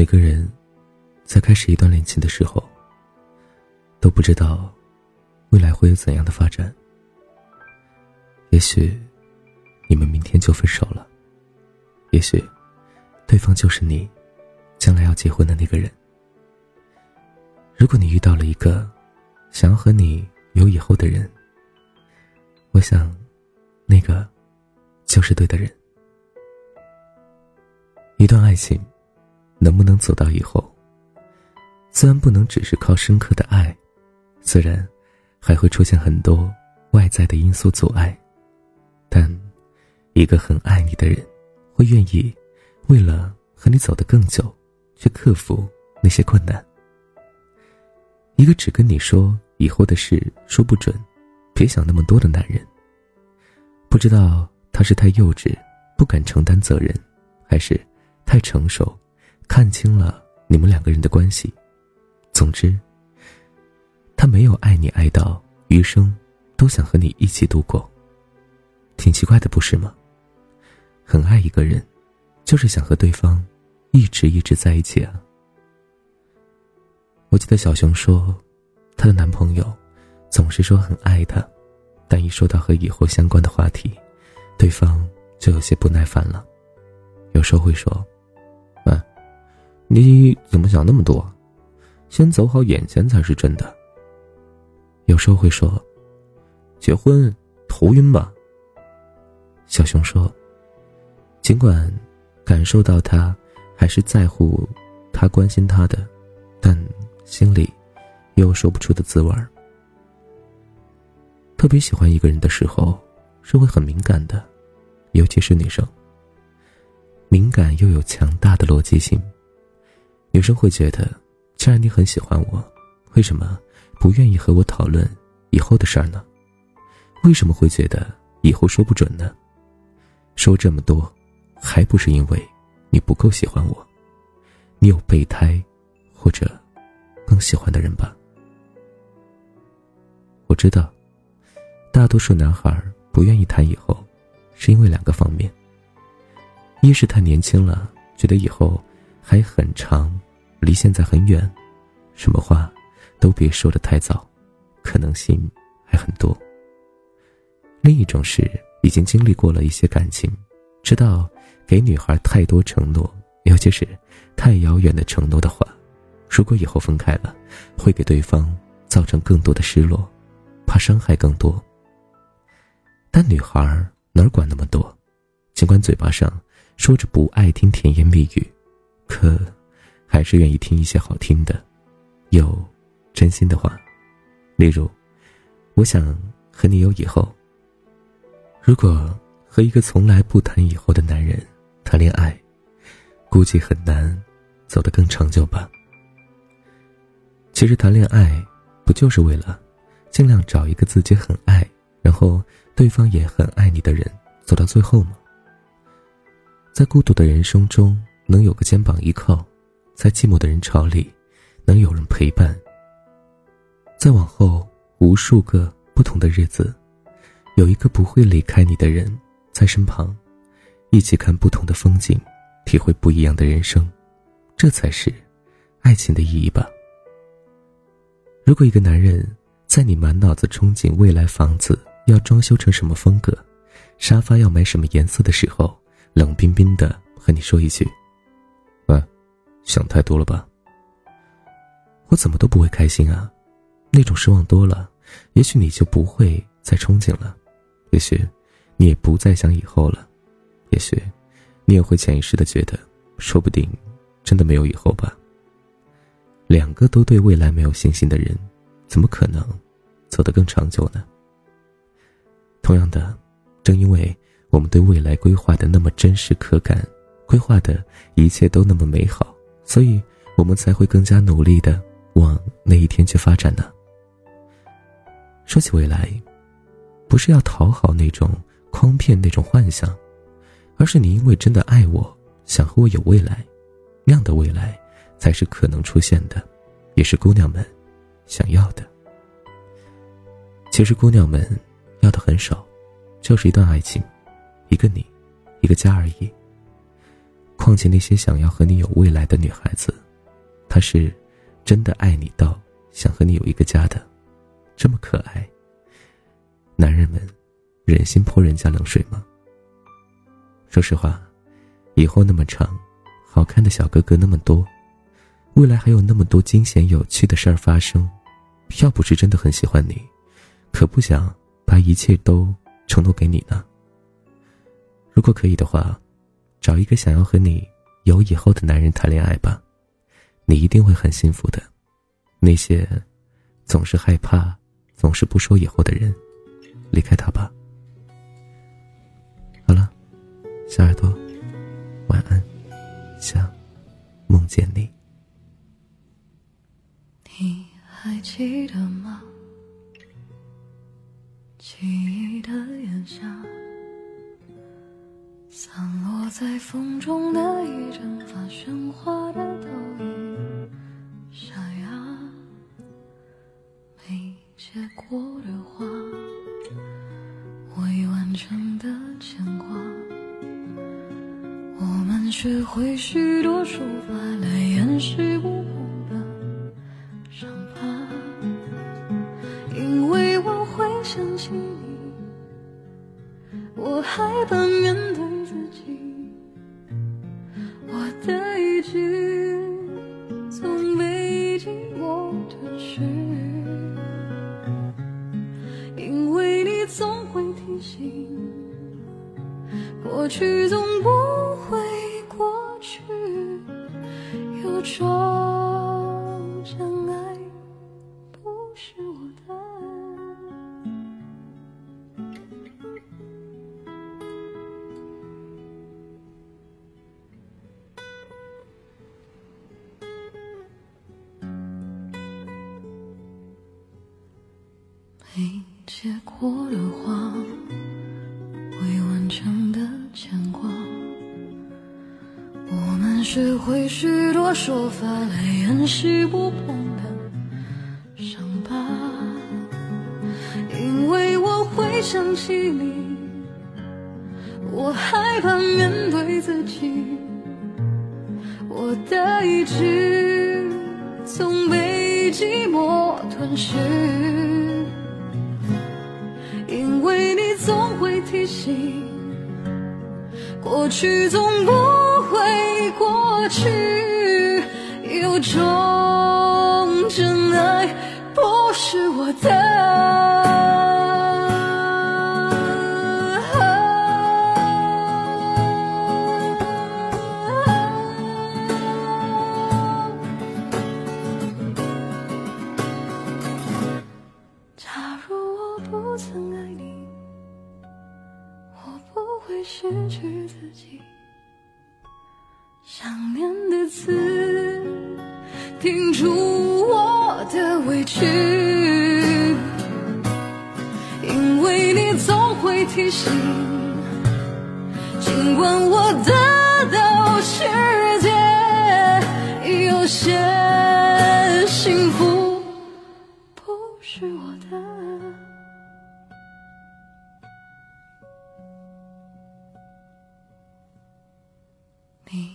每个人在开始一段恋情的时候，都不知道未来会有怎样的发展。也许你们明天就分手了，也许对方就是你将来要结婚的那个人。如果你遇到了一个想要和你有以后的人，我想那个就是对的人。一段爱情。能不能走到以后？虽然不能只是靠深刻的爱，虽然还会出现很多外在的因素阻碍，但一个很爱你的人，会愿意为了和你走得更久，去克服那些困难。一个只跟你说以后的事说不准，别想那么多的男人，不知道他是太幼稚，不敢承担责任，还是太成熟。看清了你们两个人的关系，总之，他没有爱你爱到余生都想和你一起度过。挺奇怪的，不是吗？很爱一个人，就是想和对方一直一直在一起啊。我记得小熊说，她的男朋友总是说很爱她，但一说到和以后相关的话题，对方就有些不耐烦了，有时候会说。你怎么想那么多？先走好眼前才是真的。有时候会说，结婚头晕吧。小熊说，尽管感受到他还是在乎他、关心他的，但心里有说不出的滋味儿。特别喜欢一个人的时候，是会很敏感的，尤其是女生。敏感又有强大的逻辑性。女生会觉得，既然你很喜欢我，为什么不愿意和我讨论以后的事儿呢？为什么会觉得以后说不准呢？说这么多，还不是因为你不够喜欢我？你有备胎，或者更喜欢的人吧？我知道，大多数男孩不愿意谈以后，是因为两个方面：一是太年轻了，觉得以后。还很长，离现在很远，什么话都别说的太早，可能性还很多。另一种是已经经历过了一些感情，知道给女孩太多承诺，尤其是太遥远的承诺的话，如果以后分开了，会给对方造成更多的失落，怕伤害更多。但女孩哪管那么多，尽管嘴巴上说着不爱听甜言蜜语。可，还是愿意听一些好听的，有真心的话，例如，我想和你有以后。如果和一个从来不谈以后的男人谈恋爱，估计很难走得更长久吧。其实谈恋爱，不就是为了尽量找一个自己很爱，然后对方也很爱你的人走到最后吗？在孤独的人生中。能有个肩膀依靠，在寂寞的人潮里，能有人陪伴。再往后，无数个不同的日子，有一个不会离开你的人在身旁，一起看不同的风景，体会不一样的人生，这才是爱情的意义吧。如果一个男人在你满脑子憧憬未来房子要装修成什么风格，沙发要买什么颜色的时候，冷冰冰的和你说一句。想太多了吧？我怎么都不会开心啊！那种失望多了，也许你就不会再憧憬了，也许你也不再想以后了，也许你也会潜意识的觉得，说不定真的没有以后吧。两个都对未来没有信心的人，怎么可能走得更长久呢？同样的，正因为我们对未来规划的那么真实可感，规划的一切都那么美好。所以，我们才会更加努力的往那一天去发展呢。说起未来，不是要讨好那种诓骗那种幻想，而是你因为真的爱我，想和我有未来，那样的未来才是可能出现的，也是姑娘们想要的。其实姑娘们要的很少，就是一段爱情，一个你，一个家而已。况且那些想要和你有未来的女孩子，她是真的爱你到想和你有一个家的，这么可爱。男人们，忍心泼人家冷水吗？说实话，以后那么长，好看的小哥哥那么多，未来还有那么多惊险有趣的事儿发生，要不是真的很喜欢你，可不想把一切都承诺给你呢。如果可以的话，找一个想要和你有以后的男人谈恋爱吧，你一定会很幸福的。那些总是害怕、总是不说以后的人。离开他吧。好了，小耳朵，晚安，想梦见你。你还记得吗？中的一阵发喧哗的投影，沙哑，没结果的花。未完成的牵挂，我们学会许多说法来掩饰过去总不会过去，有种真爱不是我的，没结果的花。学会许多说法来掩饰不碰的伤疤，因为我会想起你，我害怕面对自己，我的意志总被寂寞吞噬，因为你总会。提醒，过去总不去有种真爱不是我的。假如我不曾爱你我不会失去自己。想念的字，停住我的委屈，因为你总会提醒，尽管我得到世界，有些幸福不是我的。你